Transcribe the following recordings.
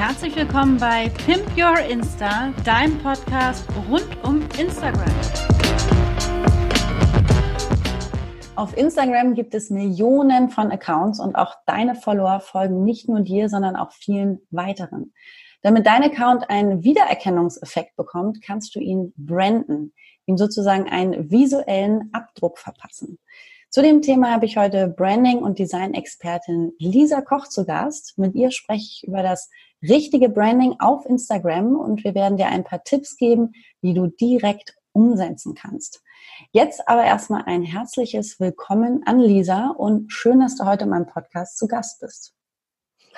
Herzlich willkommen bei Pimp Your Insta, deinem Podcast rund um Instagram. Auf Instagram gibt es Millionen von Accounts und auch deine Follower folgen nicht nur dir, sondern auch vielen weiteren. Damit dein Account einen Wiedererkennungseffekt bekommt, kannst du ihn branden, ihm sozusagen einen visuellen Abdruck verpassen. Zu dem Thema habe ich heute Branding- und Design-Expertin Lisa Koch zu Gast. Mit ihr spreche ich über das richtige Branding auf Instagram und wir werden dir ein paar Tipps geben, wie du direkt umsetzen kannst. Jetzt aber erstmal ein herzliches Willkommen an Lisa und schön, dass du heute in meinem Podcast zu Gast bist.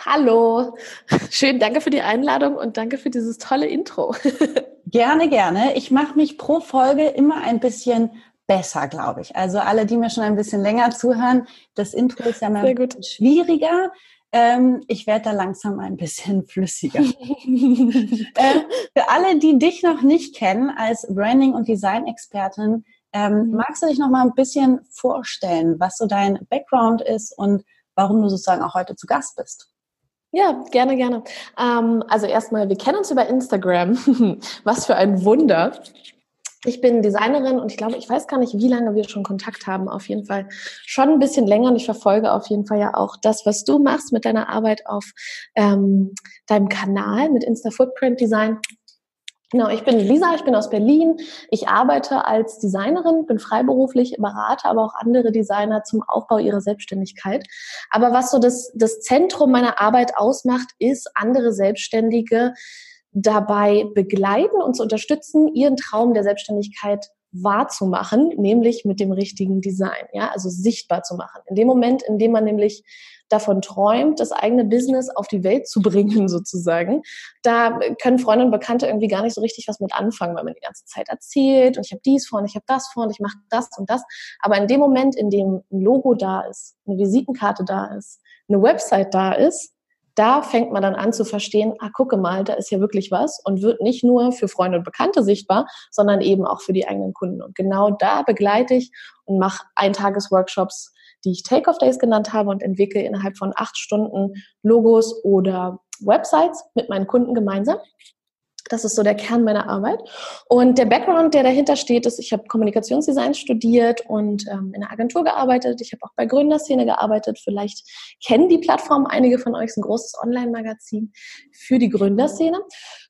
Hallo, schön, danke für die Einladung und danke für dieses tolle Intro. gerne, gerne. Ich mache mich pro Folge immer ein bisschen besser, glaube ich. Also alle, die mir schon ein bisschen länger zuhören, das Intro ist ja mal schwieriger. Ähm, ich werde da langsam ein bisschen flüssiger. äh, für alle, die dich noch nicht kennen als Branding- und Design-Expertin, ähm, mhm. magst du dich noch mal ein bisschen vorstellen, was so dein Background ist und warum du sozusagen auch heute zu Gast bist? Ja, gerne, gerne. Ähm, also erstmal, wir kennen uns über Instagram. was für ein Wunder. Ich bin Designerin und ich glaube, ich weiß gar nicht, wie lange wir schon Kontakt haben. Auf jeden Fall schon ein bisschen länger und ich verfolge auf jeden Fall ja auch das, was du machst mit deiner Arbeit auf ähm, deinem Kanal mit Insta Footprint Design. Genau, ich bin Lisa, ich bin aus Berlin. Ich arbeite als Designerin, bin freiberuflich, berate aber auch andere Designer zum Aufbau ihrer Selbstständigkeit. Aber was so das, das Zentrum meiner Arbeit ausmacht, ist andere Selbstständige dabei begleiten und zu unterstützen, ihren Traum der Selbstständigkeit wahrzumachen, nämlich mit dem richtigen Design, ja, also sichtbar zu machen. In dem Moment, in dem man nämlich davon träumt, das eigene Business auf die Welt zu bringen, sozusagen, da können Freunde und Bekannte irgendwie gar nicht so richtig was mit anfangen, weil man die ganze Zeit erzählt und ich habe dies vor und ich habe das vor und ich mache das und das. Aber in dem Moment, in dem ein Logo da ist, eine Visitenkarte da ist, eine Website da ist, da fängt man dann an zu verstehen, ah, gucke mal, da ist ja wirklich was und wird nicht nur für Freunde und Bekannte sichtbar, sondern eben auch für die eigenen Kunden. Und genau da begleite ich und mache Eintagesworkshops, die ich Take-Off-Days genannt habe und entwickle innerhalb von acht Stunden Logos oder Websites mit meinen Kunden gemeinsam. Das ist so der Kern meiner Arbeit. Und der Background, der dahinter steht, ist, ich habe Kommunikationsdesign studiert und ähm, in der Agentur gearbeitet. Ich habe auch bei Gründerszene gearbeitet. Vielleicht kennen die Plattform einige von euch, ist ein großes Online-Magazin für die Gründerszene.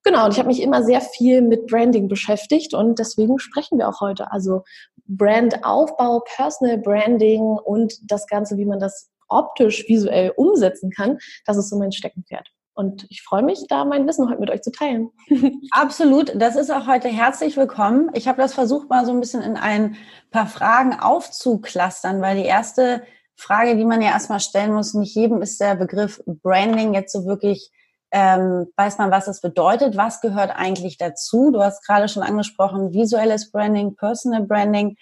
Genau, und ich habe mich immer sehr viel mit Branding beschäftigt und deswegen sprechen wir auch heute. Also Brandaufbau, Personal Branding und das Ganze, wie man das optisch, visuell umsetzen kann, das ist so mein Steckenpferd. Und ich freue mich, da mein Wissen heute mit euch zu teilen. Absolut. Das ist auch heute herzlich willkommen. Ich habe das versucht, mal so ein bisschen in ein paar Fragen aufzuklustern, weil die erste Frage, die man ja erstmal stellen muss, nicht jedem ist der Begriff Branding jetzt so wirklich, ähm, weiß man, was das bedeutet. Was gehört eigentlich dazu? Du hast gerade schon angesprochen, visuelles Branding, Personal Branding.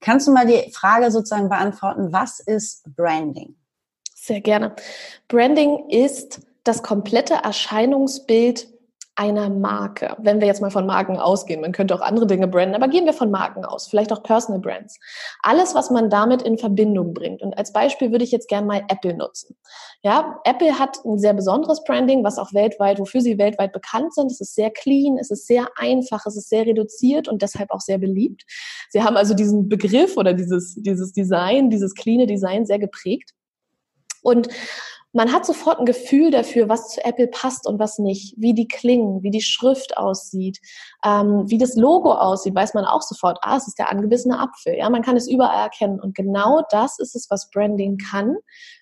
Kannst du mal die Frage sozusagen beantworten, was ist Branding? Sehr gerne. Branding ist das komplette Erscheinungsbild einer Marke. Wenn wir jetzt mal von Marken ausgehen, man könnte auch andere Dinge branden, aber gehen wir von Marken aus, vielleicht auch Personal Brands. Alles, was man damit in Verbindung bringt. Und als Beispiel würde ich jetzt gerne mal Apple nutzen. Ja, Apple hat ein sehr besonderes Branding, was auch weltweit, wofür sie weltweit bekannt sind. Es ist sehr clean, es ist sehr einfach, es ist sehr reduziert und deshalb auch sehr beliebt. Sie haben also diesen Begriff oder dieses, dieses Design, dieses cleane Design sehr geprägt. Und man hat sofort ein Gefühl dafür, was zu Apple passt und was nicht, wie die klingen, wie die Schrift aussieht, ähm, wie das Logo aussieht, weiß man auch sofort, ah, es ist der angebissene Apfel. Ja, man kann es überall erkennen. Und genau das ist es, was Branding kann.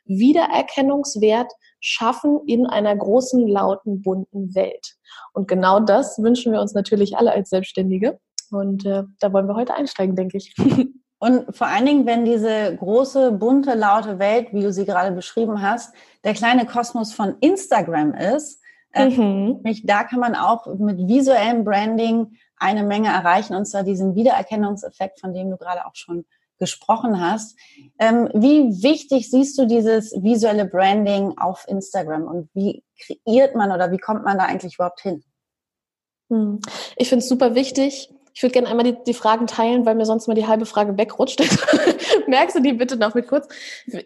Wiedererkennungswert schaffen in einer großen, lauten, bunten Welt. Und genau das wünschen wir uns natürlich alle als Selbstständige. Und äh, da wollen wir heute einsteigen, denke ich. Und vor allen Dingen, wenn diese große, bunte, laute Welt, wie du sie gerade beschrieben hast, der kleine Kosmos von Instagram ist, äh, mhm. äh, da kann man auch mit visuellem Branding eine Menge erreichen, und zwar diesen Wiedererkennungseffekt, von dem du gerade auch schon gesprochen hast. Ähm, wie wichtig siehst du dieses visuelle Branding auf Instagram und wie kreiert man oder wie kommt man da eigentlich überhaupt hin? Hm. Ich finde es super wichtig, ich würde gerne einmal die, die Fragen teilen, weil mir sonst mal die halbe Frage wegrutscht. Merkst du die bitte noch mit kurz?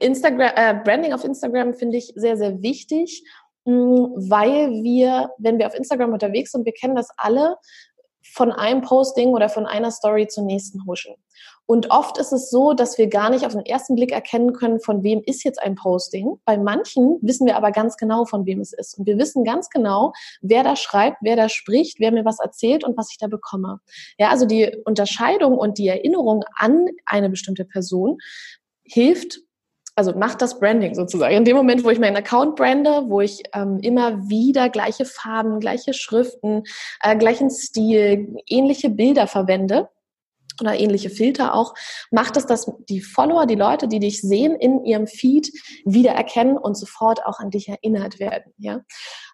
Instagram, äh, Branding auf Instagram finde ich sehr, sehr wichtig. weil wir, wenn wir auf Instagram unterwegs sind, wir kennen das alle, von einem Posting oder von einer Story zur nächsten huschen. Und oft ist es so, dass wir gar nicht auf den ersten Blick erkennen können, von wem ist jetzt ein Posting. Bei manchen wissen wir aber ganz genau, von wem es ist. Und wir wissen ganz genau, wer da schreibt, wer da spricht, wer mir was erzählt und was ich da bekomme. Ja, also die Unterscheidung und die Erinnerung an eine bestimmte Person hilft also macht das Branding sozusagen. In dem Moment, wo ich meinen Account brande, wo ich ähm, immer wieder gleiche Farben, gleiche Schriften, äh, gleichen Stil, ähnliche Bilder verwende, oder ähnliche Filter auch, macht es, dass die Follower, die Leute, die dich sehen, in ihrem Feed wiedererkennen und sofort auch an dich erinnert werden. Ja?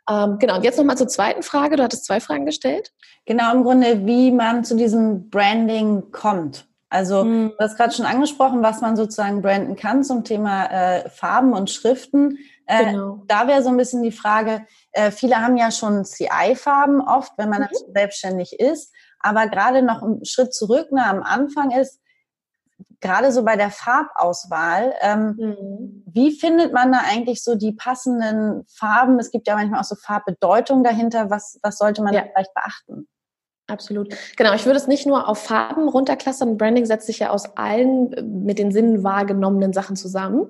Ähm, genau, und jetzt nochmal zur zweiten Frage. Du hattest zwei Fragen gestellt. Genau, im Grunde, wie man zu diesem Branding kommt. Also mhm. du hast gerade schon angesprochen, was man sozusagen branden kann zum Thema äh, Farben und Schriften. Äh, genau. Da wäre so ein bisschen die Frage, äh, viele haben ja schon CI-Farben oft, wenn man mhm. selbstständig ist. Aber gerade noch einen Schritt zurück, ne, am Anfang ist, gerade so bei der Farbauswahl, ähm, mhm. wie findet man da eigentlich so die passenden Farben? Es gibt ja manchmal auch so Farbbedeutung dahinter. Was, was sollte man ja. vielleicht beachten? Absolut. Genau, ich würde es nicht nur auf Farben runterklassern. Branding setzt sich ja aus allen äh, mit den Sinnen wahrgenommenen Sachen zusammen.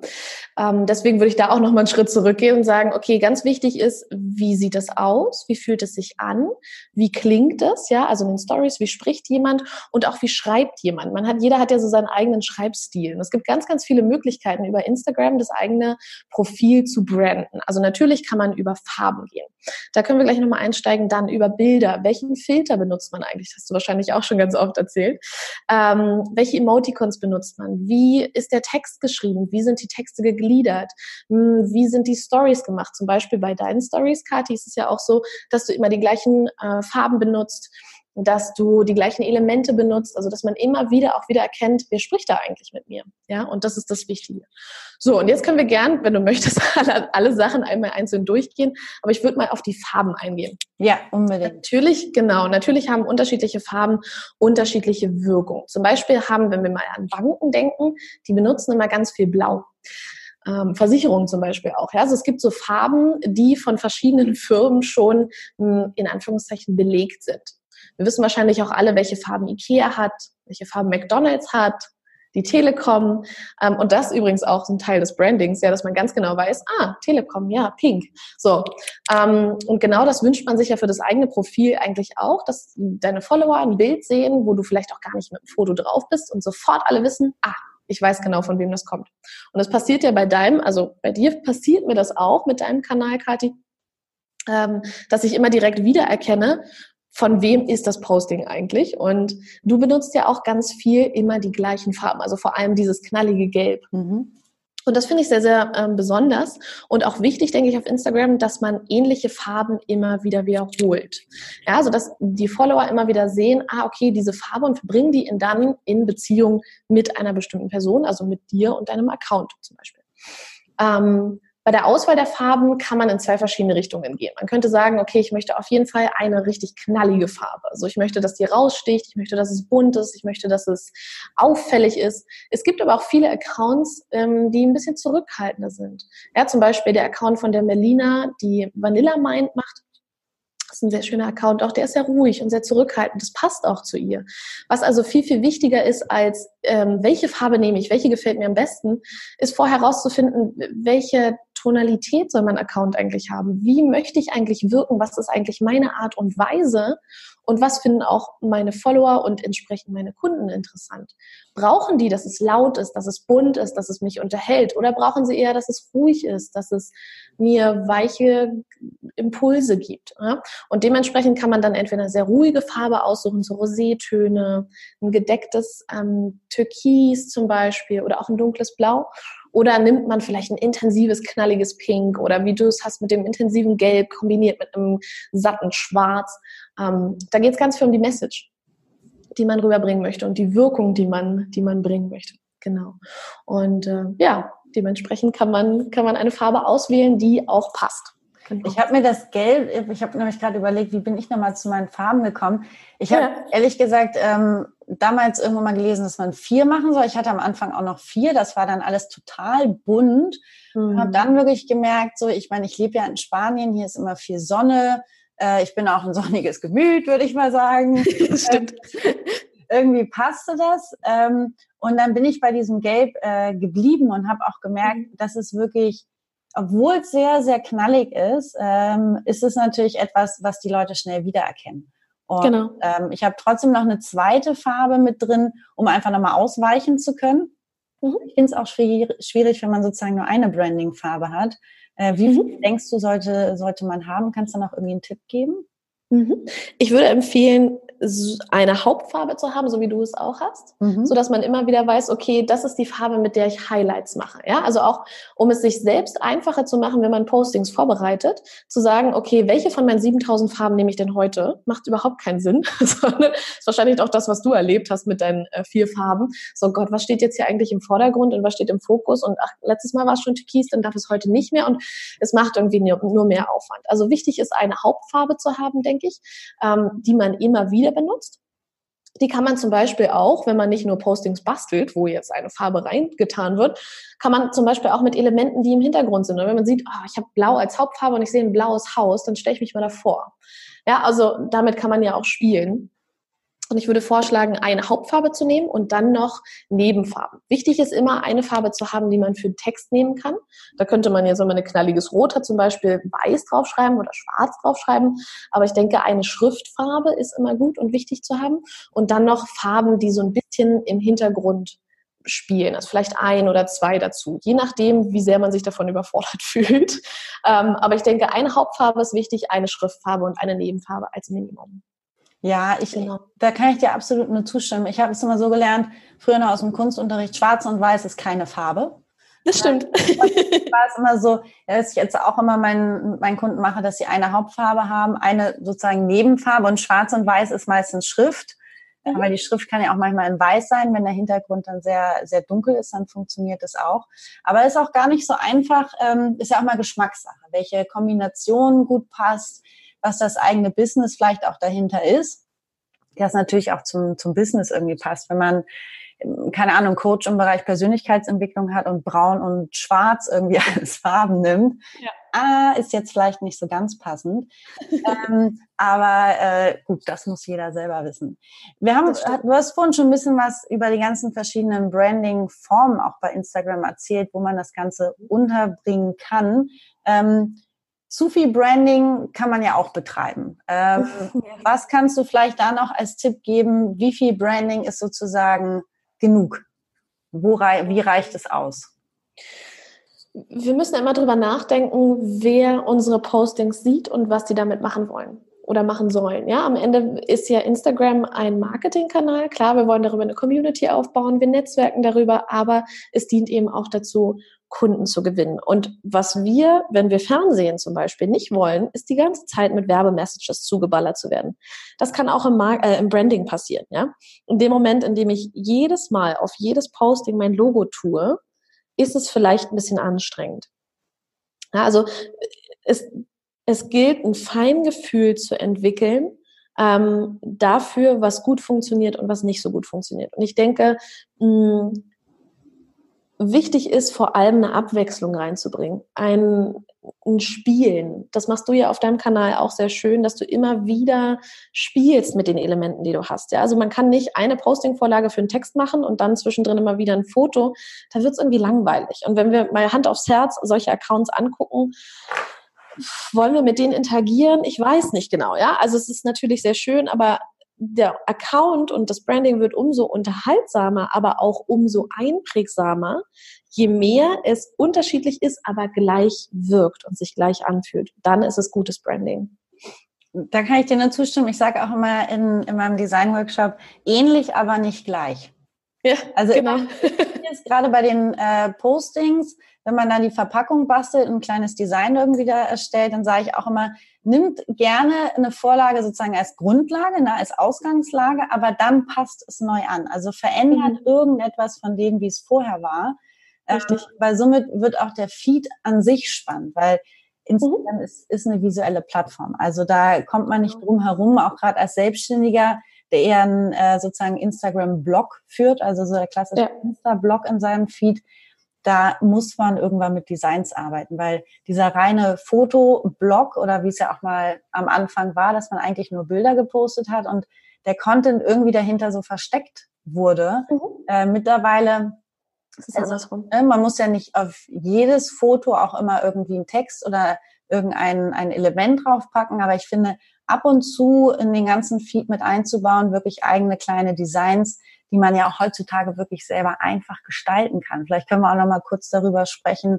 Ähm, deswegen würde ich da auch noch mal einen Schritt zurückgehen und sagen, okay, ganz wichtig ist, wie sieht es aus? Wie fühlt es sich an? Wie klingt es? Ja, also in den Stories, wie spricht jemand? Und auch wie schreibt jemand? Man hat, jeder hat ja so seinen eigenen Schreibstil. Und es gibt ganz, ganz viele Möglichkeiten über Instagram das eigene Profil zu branden. Also natürlich kann man über Farben gehen. Da können wir gleich nochmal einsteigen. Dann über Bilder. Welchen Filter benutzt man eigentlich? Das hast du wahrscheinlich auch schon ganz oft erzählt. Ähm, welche Emoticons benutzt man? Wie ist der Text geschrieben? Wie sind die Texte gegliedert? Hm, wie sind die Stories gemacht? Zum Beispiel bei deinen Stories, Kathi, ist es ja auch so, dass du immer die gleichen äh, Farben benutzt dass du die gleichen Elemente benutzt, also dass man immer wieder auch wieder erkennt, wer spricht da eigentlich mit mir. Ja, und das ist das Wichtige. So, und jetzt können wir gern, wenn du möchtest, alle, alle Sachen einmal einzeln durchgehen, aber ich würde mal auf die Farben eingehen. Ja, unbedingt. Natürlich, genau, natürlich haben unterschiedliche Farben unterschiedliche Wirkung. Zum Beispiel haben, wenn wir mal an Banken denken, die benutzen immer ganz viel Blau. Ähm, Versicherungen zum Beispiel auch. Ja? Also es gibt so Farben, die von verschiedenen Firmen schon hm, in Anführungszeichen belegt sind. Wir wissen wahrscheinlich auch alle, welche Farben Ikea hat, welche Farben McDonald's hat, die Telekom. Ähm, und das übrigens auch ein Teil des Brandings, ja, dass man ganz genau weiß, ah, Telekom, ja, pink. So. Ähm, und genau das wünscht man sich ja für das eigene Profil eigentlich auch, dass deine Follower ein Bild sehen, wo du vielleicht auch gar nicht mit dem Foto drauf bist und sofort alle wissen, ah, ich weiß genau, von wem das kommt. Und das passiert ja bei deinem, also bei dir passiert mir das auch mit deinem Kanal, Kathi, ähm, dass ich immer direkt wiedererkenne, von wem ist das Posting eigentlich? Und du benutzt ja auch ganz viel immer die gleichen Farben, also vor allem dieses knallige Gelb. Mhm. Und das finde ich sehr, sehr ähm, besonders und auch wichtig, denke ich, auf Instagram, dass man ähnliche Farben immer wieder wiederholt. Ja, also dass die Follower immer wieder sehen, ah, okay, diese Farbe und verbringen die in dann in Beziehung mit einer bestimmten Person, also mit dir und deinem Account zum Beispiel. Ähm, bei der Auswahl der Farben kann man in zwei verschiedene Richtungen gehen. Man könnte sagen, okay, ich möchte auf jeden Fall eine richtig knallige Farbe. Also ich möchte, dass die raussticht, ich möchte, dass es bunt ist, ich möchte, dass es auffällig ist. Es gibt aber auch viele Accounts, ähm, die ein bisschen zurückhaltender sind. Ja, zum Beispiel der Account von der Melina, die Vanilla Mind macht. Das ist ein sehr schöner Account auch. Der ist sehr ruhig und sehr zurückhaltend. Das passt auch zu ihr. Was also viel, viel wichtiger ist als, ähm, welche Farbe nehme ich, welche gefällt mir am besten, ist vorher herauszufinden, welche Tonalität soll mein Account eigentlich haben? Wie möchte ich eigentlich wirken? Was ist eigentlich meine Art und Weise? Und was finden auch meine Follower und entsprechend meine Kunden interessant? Brauchen die, dass es laut ist, dass es bunt ist, dass es mich unterhält? Oder brauchen sie eher, dass es ruhig ist, dass es mir weiche Impulse gibt? Und dementsprechend kann man dann entweder eine sehr ruhige Farbe aussuchen, so Rosétöne, ein gedecktes ähm, Türkis zum Beispiel oder auch ein dunkles Blau. Oder nimmt man vielleicht ein intensives, knalliges Pink oder wie du es hast mit dem intensiven Gelb kombiniert mit einem satten Schwarz. Ähm, da geht es ganz viel um die Message, die man rüberbringen möchte und die Wirkung, die man, die man bringen möchte. Genau. Und äh, ja, dementsprechend kann man, kann man eine Farbe auswählen, die auch passt. Genau. Ich habe mir das Gelb, ich habe nämlich gerade überlegt, wie bin ich nochmal zu meinen Farben gekommen. Ich habe ja. ehrlich gesagt ähm, damals irgendwann mal gelesen, dass man vier machen soll. Ich hatte am Anfang auch noch vier. Das war dann alles total bunt. Mhm. Habe dann wirklich gemerkt, so, ich meine, ich lebe ja in Spanien, hier ist immer viel Sonne. Äh, ich bin auch ein sonniges Gemüt, würde ich mal sagen. Stimmt. irgendwie passte das. Ähm, und dann bin ich bei diesem Gelb äh, geblieben und habe auch gemerkt, mhm. dass es wirklich, obwohl es sehr, sehr knallig ist, ähm, ist es natürlich etwas, was die Leute schnell wiedererkennen. Und, genau. Ähm, ich habe trotzdem noch eine zweite Farbe mit drin, um einfach nochmal ausweichen zu können. Mhm. Ich finde es auch schwierig, wenn man sozusagen nur eine Branding-Farbe hat. Äh, wie mhm. viel denkst du, sollte, sollte man haben? Kannst du noch irgendwie einen Tipp geben? Mhm. Ich würde empfehlen, eine Hauptfarbe zu haben, so wie du es auch hast, mhm. so dass man immer wieder weiß, okay, das ist die Farbe, mit der ich Highlights mache. Ja, also auch, um es sich selbst einfacher zu machen, wenn man Postings vorbereitet, zu sagen, okay, welche von meinen 7000 Farben nehme ich denn heute? Macht überhaupt keinen Sinn. Sondern ist wahrscheinlich auch das, was du erlebt hast mit deinen äh, vier Farben. So Gott, was steht jetzt hier eigentlich im Vordergrund und was steht im Fokus? Und ach, letztes Mal war es schon Türkis, dann darf es heute nicht mehr und es macht irgendwie nur mehr Aufwand. Also wichtig ist eine Hauptfarbe zu haben, denke ich, ähm, die man immer wieder Farbe benutzt. Die kann man zum Beispiel auch, wenn man nicht nur Postings bastelt, wo jetzt eine Farbe reingetan wird, kann man zum Beispiel auch mit Elementen, die im Hintergrund sind. Und wenn man sieht, oh, ich habe Blau als Hauptfarbe und ich sehe ein blaues Haus, dann stelle ich mich mal davor. Ja, also damit kann man ja auch spielen. Und ich würde vorschlagen, eine Hauptfarbe zu nehmen und dann noch Nebenfarben. Wichtig ist immer, eine Farbe zu haben, die man für den Text nehmen kann. Da könnte man jetzt, wenn man ein knalliges Rot hat, zum Beispiel weiß draufschreiben oder schwarz draufschreiben. Aber ich denke, eine Schriftfarbe ist immer gut und wichtig zu haben. Und dann noch Farben, die so ein bisschen im Hintergrund spielen, also vielleicht ein oder zwei dazu, je nachdem, wie sehr man sich davon überfordert fühlt. Ähm, aber ich denke, eine Hauptfarbe ist wichtig, eine Schriftfarbe und eine Nebenfarbe als Minimum. Ja, ich, genau. da kann ich dir absolut nur zustimmen. Ich habe es immer so gelernt, früher noch aus dem Kunstunterricht, schwarz und weiß ist keine Farbe. Das stimmt. war es immer so, dass ich jetzt auch immer meinen, meinen Kunden mache, dass sie eine Hauptfarbe haben, eine sozusagen Nebenfarbe und schwarz und weiß ist meistens Schrift. Mhm. Aber die Schrift kann ja auch manchmal in weiß sein. Wenn der Hintergrund dann sehr, sehr dunkel ist, dann funktioniert das auch. Aber es ist auch gar nicht so einfach, ähm, ist ja auch mal Geschmackssache, welche Kombination gut passt was das eigene Business vielleicht auch dahinter ist, das natürlich auch zum, zum Business irgendwie passt. Wenn man, keine Ahnung, Coach im Bereich Persönlichkeitsentwicklung hat und braun und schwarz irgendwie als Farben nimmt, ja. ah, ist jetzt vielleicht nicht so ganz passend. ähm, aber äh, gut, das muss jeder selber wissen. Wir haben, du hast vorhin schon ein bisschen was über die ganzen verschiedenen Branding-Formen auch bei Instagram erzählt, wo man das Ganze unterbringen kann. Ähm, zu viel Branding kann man ja auch betreiben. Ähm, was kannst du vielleicht da noch als Tipp geben? Wie viel Branding ist sozusagen genug? Wo, wie reicht es aus? Wir müssen immer drüber nachdenken, wer unsere Postings sieht und was die damit machen wollen oder machen sollen. Ja, am Ende ist ja Instagram ein Marketingkanal. Klar, wir wollen darüber eine Community aufbauen, wir netzwerken darüber, aber es dient eben auch dazu, Kunden zu gewinnen. Und was wir, wenn wir Fernsehen zum Beispiel nicht wollen, ist die ganze Zeit mit Werbemessages zugeballert zu werden. Das kann auch im, Mar äh, im Branding passieren. Ja? In dem Moment, in dem ich jedes Mal auf jedes Posting mein Logo tue, ist es vielleicht ein bisschen anstrengend. Ja, also es, es gilt, ein Feingefühl zu entwickeln, ähm, dafür, was gut funktioniert und was nicht so gut funktioniert. Und ich denke, mh, wichtig ist, vor allem eine Abwechslung reinzubringen. Ein, ein Spielen. Das machst du ja auf deinem Kanal auch sehr schön, dass du immer wieder spielst mit den Elementen, die du hast. Ja, also man kann nicht eine Postingvorlage für einen Text machen und dann zwischendrin immer wieder ein Foto. Da wird es irgendwie langweilig. Und wenn wir mal Hand aufs Herz solche Accounts angucken, wollen wir mit denen interagieren? Ich weiß nicht genau, ja. Also es ist natürlich sehr schön, aber der Account und das Branding wird umso unterhaltsamer, aber auch umso einprägsamer, je mehr es unterschiedlich ist, aber gleich wirkt und sich gleich anfühlt. Dann ist es gutes Branding. Da kann ich dir nur zustimmen. Ich sage auch immer in, in meinem Design-Workshop, ähnlich, aber nicht gleich. Ja, also genau. jetzt gerade bei den äh, Postings, wenn man dann die Verpackung bastelt, ein kleines Design irgendwie da erstellt, dann sage ich auch immer, nimmt gerne eine Vorlage sozusagen als Grundlage, ne, als Ausgangslage, aber dann passt es neu an. Also verändert mhm. irgendetwas von dem, wie es vorher war. Ähm, Richtig. Weil somit wird auch der Feed an sich spannend, weil Instagram mhm. ist, ist eine visuelle Plattform. Also da kommt man nicht drum herum, auch gerade als Selbstständiger der eher einen äh, sozusagen Instagram-Blog führt, also so der klassische ja. Insta-Blog in seinem Feed, da muss man irgendwann mit Designs arbeiten, weil dieser reine Fotoblog oder wie es ja auch mal am Anfang war, dass man eigentlich nur Bilder gepostet hat und der Content irgendwie dahinter so versteckt wurde. Mhm. Äh, mittlerweile das ist also, andersrum. Ne, man muss ja nicht auf jedes Foto auch immer irgendwie einen Text oder irgendein ein Element draufpacken, aber ich finde, ab und zu in den ganzen Feed mit einzubauen, wirklich eigene kleine Designs, die man ja auch heutzutage wirklich selber einfach gestalten kann. Vielleicht können wir auch noch mal kurz darüber sprechen,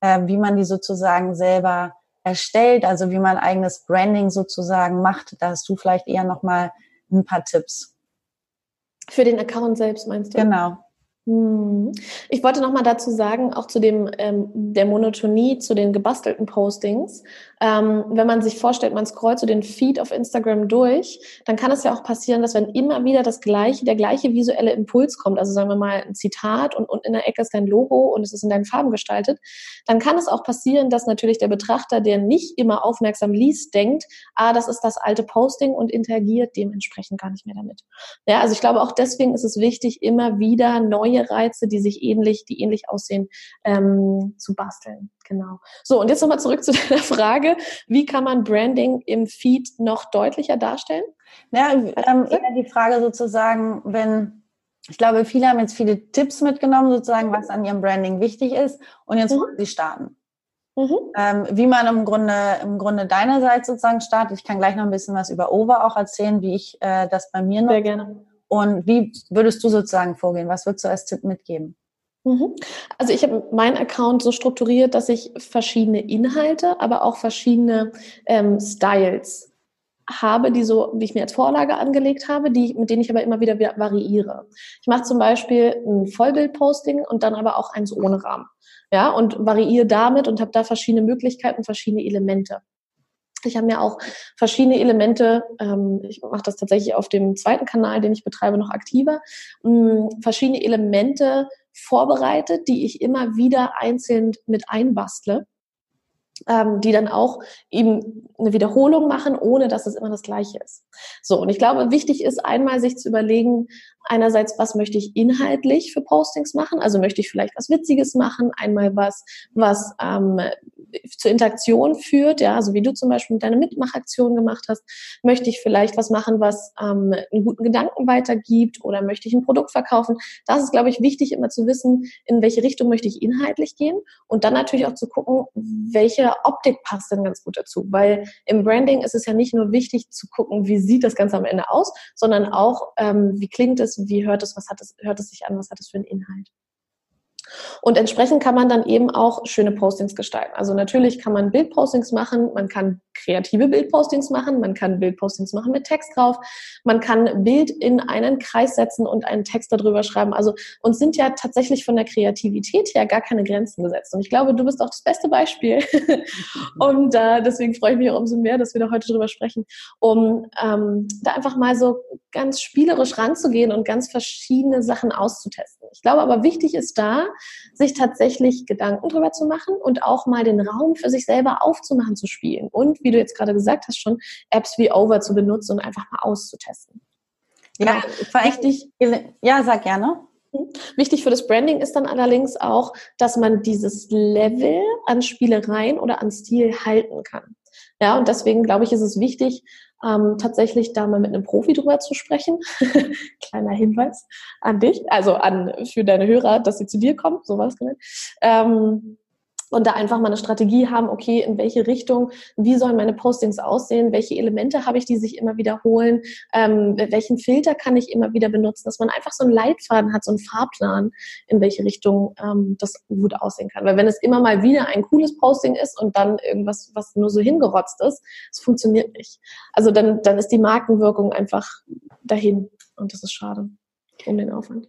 äh, wie man die sozusagen selber erstellt, also wie man eigenes Branding sozusagen macht. Da hast du vielleicht eher noch mal ein paar Tipps. Für den Account selbst meinst du? Genau. Hm. Ich wollte noch mal dazu sagen, auch zu dem ähm, der Monotonie, zu den gebastelten Postings. Ähm, wenn man sich vorstellt, man scrollt so den Feed auf Instagram durch, dann kann es ja auch passieren, dass wenn immer wieder das gleiche, der gleiche visuelle Impuls kommt, also sagen wir mal ein Zitat und, und in der Ecke ist dein Logo und es ist in deinen Farben gestaltet, dann kann es auch passieren, dass natürlich der Betrachter, der nicht immer aufmerksam liest, denkt, ah, das ist das alte Posting und interagiert dementsprechend gar nicht mehr damit. Ja, also ich glaube auch deswegen ist es wichtig, immer wieder neue Reize, die sich ähnlich, die ähnlich aussehen, ähm, zu basteln. Genau. So, und jetzt nochmal zurück zu der Frage, wie kann man Branding im Feed noch deutlicher darstellen? Ja, ähm, eher die Frage sozusagen, wenn, ich glaube, viele haben jetzt viele Tipps mitgenommen, sozusagen, was an ihrem Branding wichtig ist, und jetzt mhm. wollen sie starten. Mhm. Ähm, wie man im Grunde, im Grunde deinerseits sozusagen startet. Ich kann gleich noch ein bisschen was über Over auch erzählen, wie ich äh, das bei mir noch. Sehr gerne. Und wie würdest du sozusagen vorgehen? Was würdest du als Tipp mitgeben? Mhm. Also ich habe meinen Account so strukturiert, dass ich verschiedene Inhalte, aber auch verschiedene ähm, Styles habe, die so, wie ich mir als Vorlage angelegt habe, die, mit denen ich aber immer wieder variiere. Ich mache zum Beispiel ein Vollbild-Posting und dann aber auch eins ohne Rahmen. Ja, und variiere damit und habe da verschiedene Möglichkeiten, verschiedene Elemente. Ich habe mir auch verschiedene Elemente, ähm, ich mache das tatsächlich auf dem zweiten Kanal, den ich betreibe, noch aktiver, mh, mm, verschiedene Elemente vorbereitet, die ich immer wieder einzeln mit einbastle ähm, die dann auch eben eine Wiederholung machen, ohne dass es immer das Gleiche ist. So, und ich glaube, wichtig ist einmal sich zu überlegen, einerseits, was möchte ich inhaltlich für Postings machen? Also möchte ich vielleicht was Witziges machen, einmal was, was ähm, zur Interaktion führt, ja, also wie du zum Beispiel mit deiner Mitmachaktion gemacht hast, möchte ich vielleicht was machen, was ähm, einen guten Gedanken weitergibt oder möchte ich ein Produkt verkaufen? Das ist, glaube ich, wichtig, immer zu wissen, in welche Richtung möchte ich inhaltlich gehen und dann natürlich auch zu gucken, welche Optik passt denn ganz gut dazu? Weil im Branding ist es ja nicht nur wichtig zu gucken, wie sieht das Ganze am Ende aus, sondern auch, ähm, wie klingt es, wie hört es, was hat es, hört es sich an, was hat es für einen Inhalt. Und entsprechend kann man dann eben auch schöne Postings gestalten. Also natürlich kann man Bildpostings machen, man kann kreative Bildpostings machen, man kann Bildpostings machen mit Text drauf, man kann Bild in einen Kreis setzen und einen Text darüber schreiben. Also uns sind ja tatsächlich von der Kreativität her gar keine Grenzen gesetzt. Und ich glaube, du bist auch das beste Beispiel. und äh, deswegen freue ich mich auch umso mehr, dass wir da heute drüber sprechen, um ähm, da einfach mal so ganz spielerisch ranzugehen und ganz verschiedene Sachen auszutesten. Ich glaube aber wichtig ist da, sich tatsächlich Gedanken drüber zu machen und auch mal den Raum für sich selber aufzumachen zu spielen. Und wie du jetzt gerade gesagt hast, schon Apps wie Over zu benutzen und einfach mal auszutesten. Ja, wichtig, ja, sag gerne. Mhm. Wichtig für das Branding ist dann allerdings auch, dass man dieses Level an Spielereien oder an Stil halten kann. Ja, und deswegen glaube ich, ist es wichtig, ähm, tatsächlich da mal mit einem Profi drüber zu sprechen. Kleiner Hinweis an dich, also an für deine Hörer, dass sie zu dir kommen, sowas gemeint. Ähm, und da einfach mal eine Strategie haben, okay, in welche Richtung, wie sollen meine Postings aussehen, welche Elemente habe ich, die sich immer wiederholen, ähm, welchen Filter kann ich immer wieder benutzen, dass man einfach so einen Leitfaden hat, so einen Fahrplan, in welche Richtung ähm, das gut aussehen kann. Weil wenn es immer mal wieder ein cooles Posting ist und dann irgendwas, was nur so hingerotzt ist, es funktioniert nicht. Also dann, dann ist die Markenwirkung einfach dahin und das ist schade um den Aufwand.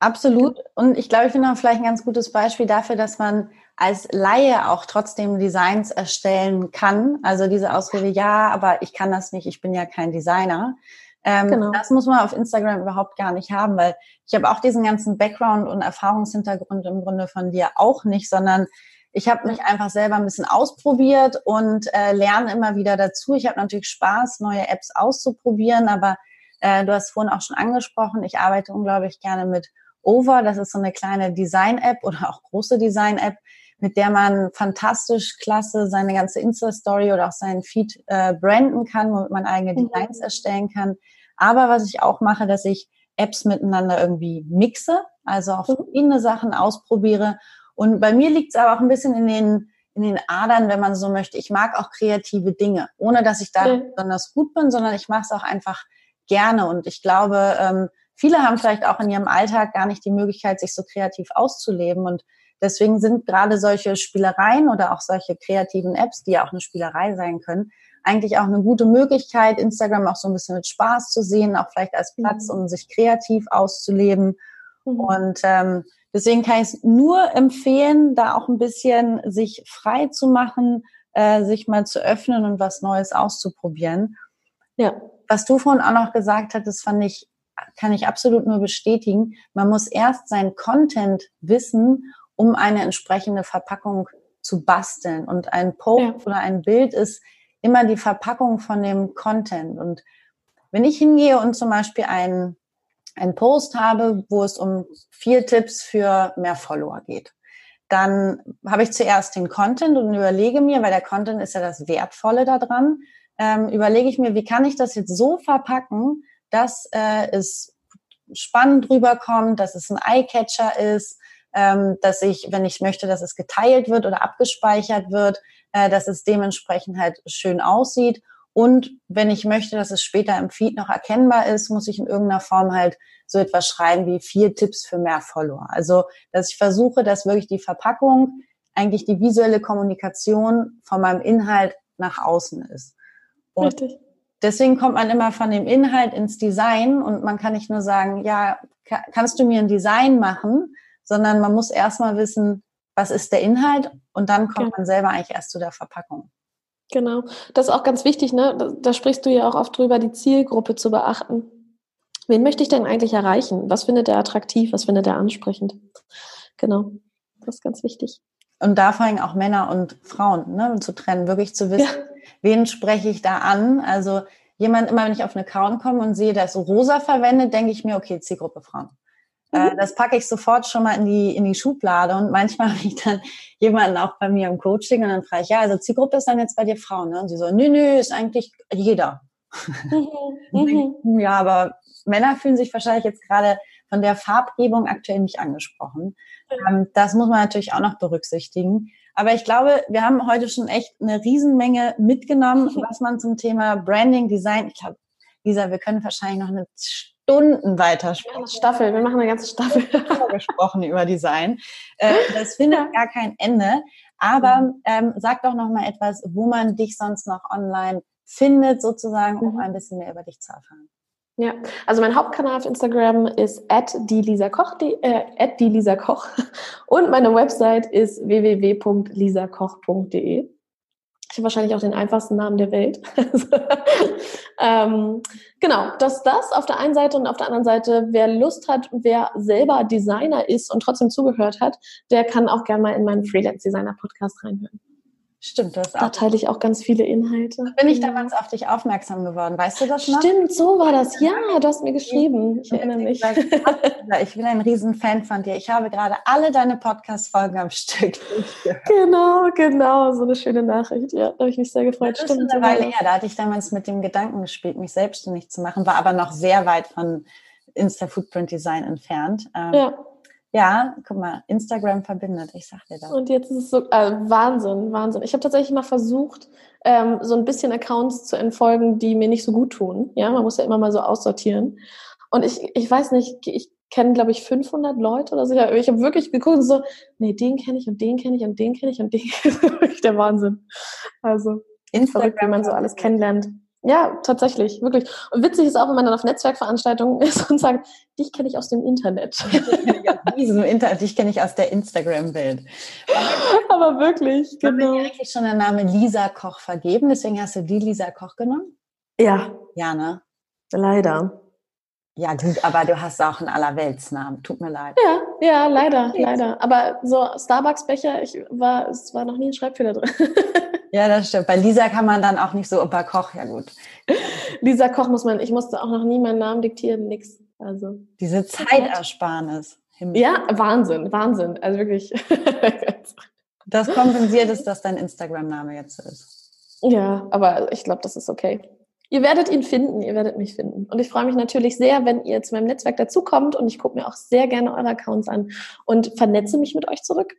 Absolut. Und ich glaube, ich finde auch vielleicht ein ganz gutes Beispiel dafür, dass man als Laie auch trotzdem Designs erstellen kann. Also diese Ausrede, ja, aber ich kann das nicht, ich bin ja kein Designer. Ähm, genau. Das muss man auf Instagram überhaupt gar nicht haben, weil ich habe auch diesen ganzen Background und Erfahrungshintergrund im Grunde von dir auch nicht, sondern ich habe mich einfach selber ein bisschen ausprobiert und äh, lerne immer wieder dazu. Ich habe natürlich Spaß, neue Apps auszuprobieren, aber Äh, du hast vorhin auch schon angesprochen, ich arbeite unglaublich gerne mit Over. Das ist so eine kleine Design-App oder auch große Design-App, mit der man fantastisch klasse seine ganze Insta-Story oder auch seinen Feed äh, branden kann, womit man eigene mhm. Designs erstellen kann. Aber was ich auch mache, dass ich Apps miteinander irgendwie mixe, also auch mhm. verschiedene Sachen ausprobiere. Und bei mir liegt es aber auch ein bisschen in den, in den Adern, wenn man so möchte. Ich mag auch kreative Dinge, ohne dass ich da mhm. besonders gut bin, sondern ich mache es auch einfach gerne. Und ich glaube, ähm, viele haben vielleicht auch in ihrem Alltag gar nicht die Möglichkeit, sich so kreativ auszuleben. Und deswegen sind gerade solche Spielereien oder auch solche kreativen Apps, die ja auch eine Spielerei sein können, eigentlich auch eine gute Möglichkeit, Instagram auch so ein bisschen mit Spaß zu sehen, auch vielleicht als Platz, mhm. um sich kreativ auszuleben. Mhm. Und ähm, deswegen kann ich es nur empfehlen, da auch ein bisschen sich frei zu machen, äh, sich mal zu öffnen und was Neues auszuprobieren. Ja. Was du vorhin auch noch gesagt hattest, fand ich, kann ich absolut nur bestätigen. Man muss erst sein Content wissen, um eine entsprechende Verpackung zu basteln. Und ein Post ja. oder ein Bild ist immer die Verpackung von dem Content. Und wenn ich hingehe und zum Beispiel einen, einen Post habe, wo es um vier Tipps für mehr Follower geht, dann habe ich zuerst den Content und überlege mir, weil der Content ist ja das Wertvolle daran, ähm, überlege ich mir, wie kann ich das jetzt so verpacken, dass äh, es spannend rüberkommt, dass es ein Eyecatcher ist, ähm, dass ich, wenn ich möchte, dass es geteilt wird oder abgespeichert wird, äh, dass es dementsprechend halt schön aussieht. Und wenn ich möchte, dass es später im Feed noch erkennbar ist, muss ich in irgendeiner Form halt so etwas schreiben wie vier Tipps für mehr Follower. Also, dass ich versuche, dass wirklich die Verpackung eigentlich die visuelle Kommunikation von meinem Inhalt nach außen ist. Und Richtig. Deswegen kommt man immer von dem Inhalt ins Design und man kann nicht nur sagen, ja, kannst du mir ein Design machen, sondern man muss erstmal wissen, was ist der Inhalt und dann kommt ja. man selber eigentlich erst zu der Verpackung. Genau, das ist auch ganz wichtig, ne? Da, da, sprichst du ja auch oft drüber, die Zielgruppe zu beachten. Wen möchte ich denn eigentlich erreichen? Was findet er attraktiv? Was findet er ansprechend? Genau, das ist ganz wichtig. Und da vor allem auch Männer und Frauen ne, zu trennen, wirklich zu wissen, ja. Wen spreche ich da an? Also jemand, immer wenn ich auf einen Account komme und sehe, dass rosa verwendet, denke ich mir, okay, Zielgruppe Frauen. Äh, mhm. das packe ich sofort schon mal in die, in die Schublade und manchmal habe ich dann jemanden auch bei mir im Coaching und dann frage ich, ja, also Zielgruppe ist dann jetzt bei dir Frauen, ne? Und sie so, nö, nö, ist eigentlich jeder. Mhm. mhm. ja, aber Männer fühlen sich wahrscheinlich jetzt gerade von der Farbgebung aktuell nicht angesprochen. Ähm, das muss man natürlich auch noch berücksichtigen. Aber ich glaube, wir haben heute schon echt eine Riesenmenge mitgenommen, was man zum Thema Branding, Design, ich glaube, Lisa, wir können wahrscheinlich noch eine Stunden weiter sprechen. Staffel, wir machen eine ganze Staffel. gesprochen über Design. Äh, das findet ja. gar kein Ende. Aber mhm. ähm, sag doch noch mal etwas, wo man dich sonst noch online findet, sozusagen, um mhm. ein bisschen mehr über dich zu erfahren. Ja, also mein Hauptkanal auf Instagram ist at die Lisa Koch, die, äh, at die Lisa Koch. Und meine Website ist www.lisakoch.de. Ich habe wahrscheinlich auch den einfachsten Namen der Welt. ähm, genau, das das auf der einen Seite und auf der anderen Seite, wer Lust hat, wer selber Designer ist und trotzdem zugehört hat, der kann auch gerne mal in meinen Freelance Designer Podcast reinhören. Stimmt, das Da teile ich auch ganz viele Inhalte. Bin ich damals auf dich aufmerksam geworden, weißt du das noch? Stimmt, so war das. Ja, du hast mir geschrieben. Ich erinnere mich. Ich bin ein Riesenfan von dir. Ich habe gerade alle deine Podcast-Folgen am Stück Genau, genau. So eine schöne Nachricht. Ja, da habe ich mich sehr gefreut. Das Stimmt. Ist eine Weile her. Da hatte ich damals mit dem Gedanken gespielt, mich selbstständig zu machen, war aber noch sehr weit von Insta-Footprint Design entfernt. Ähm, ja. Ja, guck mal, Instagram verbindet, ich sag dir das. Und jetzt ist es so, äh, Wahnsinn, Wahnsinn. Ich habe tatsächlich mal versucht, ähm, so ein bisschen Accounts zu entfolgen, die mir nicht so gut tun. Ja, man muss ja immer mal so aussortieren. Und ich, ich weiß nicht, ich kenne, glaube ich, 500 Leute oder so. Ich habe wirklich geguckt und so, nee, den kenne ich und den kenne ich und den kenne ich und den kenne ich. wirklich der Wahnsinn. Also, Instagram, verrückt, wie man so alles kennenlernt. Ja, tatsächlich, wirklich. Und witzig ist auch, wenn man dann auf Netzwerkveranstaltungen ist und sagt, dich kenne ich aus dem Internet. diesem Internet, dich kenne ich aus der Instagram-Welt. Aber wirklich, genau. Hast du eigentlich schon den Namen Lisa Koch vergeben? Deswegen hast du die Lisa Koch genommen? Ja. Ja, ne? Leider. Ja, gut, aber du hast auch einen Allerweltsnamen. Tut mir leid. Ja, ja, leider, leider. Aber so Starbucks-Becher, ich war, es war noch nie ein Schreibfehler drin. Ja, das stimmt. Bei Lisa kann man dann auch nicht so, bei Koch, ja gut. Lisa Koch muss man, ich musste auch noch nie meinen Namen diktieren, nix. Also. Diese Zeitersparnis. Ja, Wahnsinn, Wahnsinn. Also wirklich. das kompensiert es, dass dein Instagram-Name jetzt ist. Ja, aber ich glaube, das ist okay. Ihr werdet ihn finden, ihr werdet mich finden. Und ich freue mich natürlich sehr, wenn ihr zu meinem Netzwerk dazukommt und ich gucke mir auch sehr gerne eure Accounts an und vernetze mich mit euch zurück.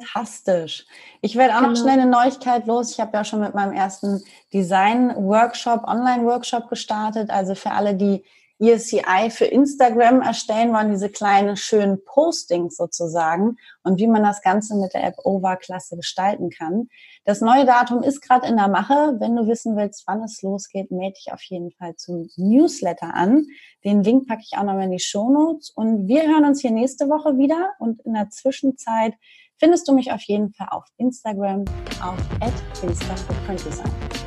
Fantastisch. Ich werde auch genau. noch schnell eine Neuigkeit los. Ich habe ja schon mit meinem ersten Design-Workshop, Online-Workshop gestartet. Also für alle, die ESCI für Instagram erstellen wollen, diese kleinen schönen Postings sozusagen und wie man das Ganze mit der App Over klasse gestalten kann. Das neue Datum ist gerade in der Mache. Wenn du wissen willst, wann es losgeht, melde dich auf jeden Fall zum Newsletter an. Den Link packe ich auch noch in die Show Notes und wir hören uns hier nächste Woche wieder und in der Zwischenzeit findest du mich auf jeden Fall auf Instagram auf @finsterfootprintdesign.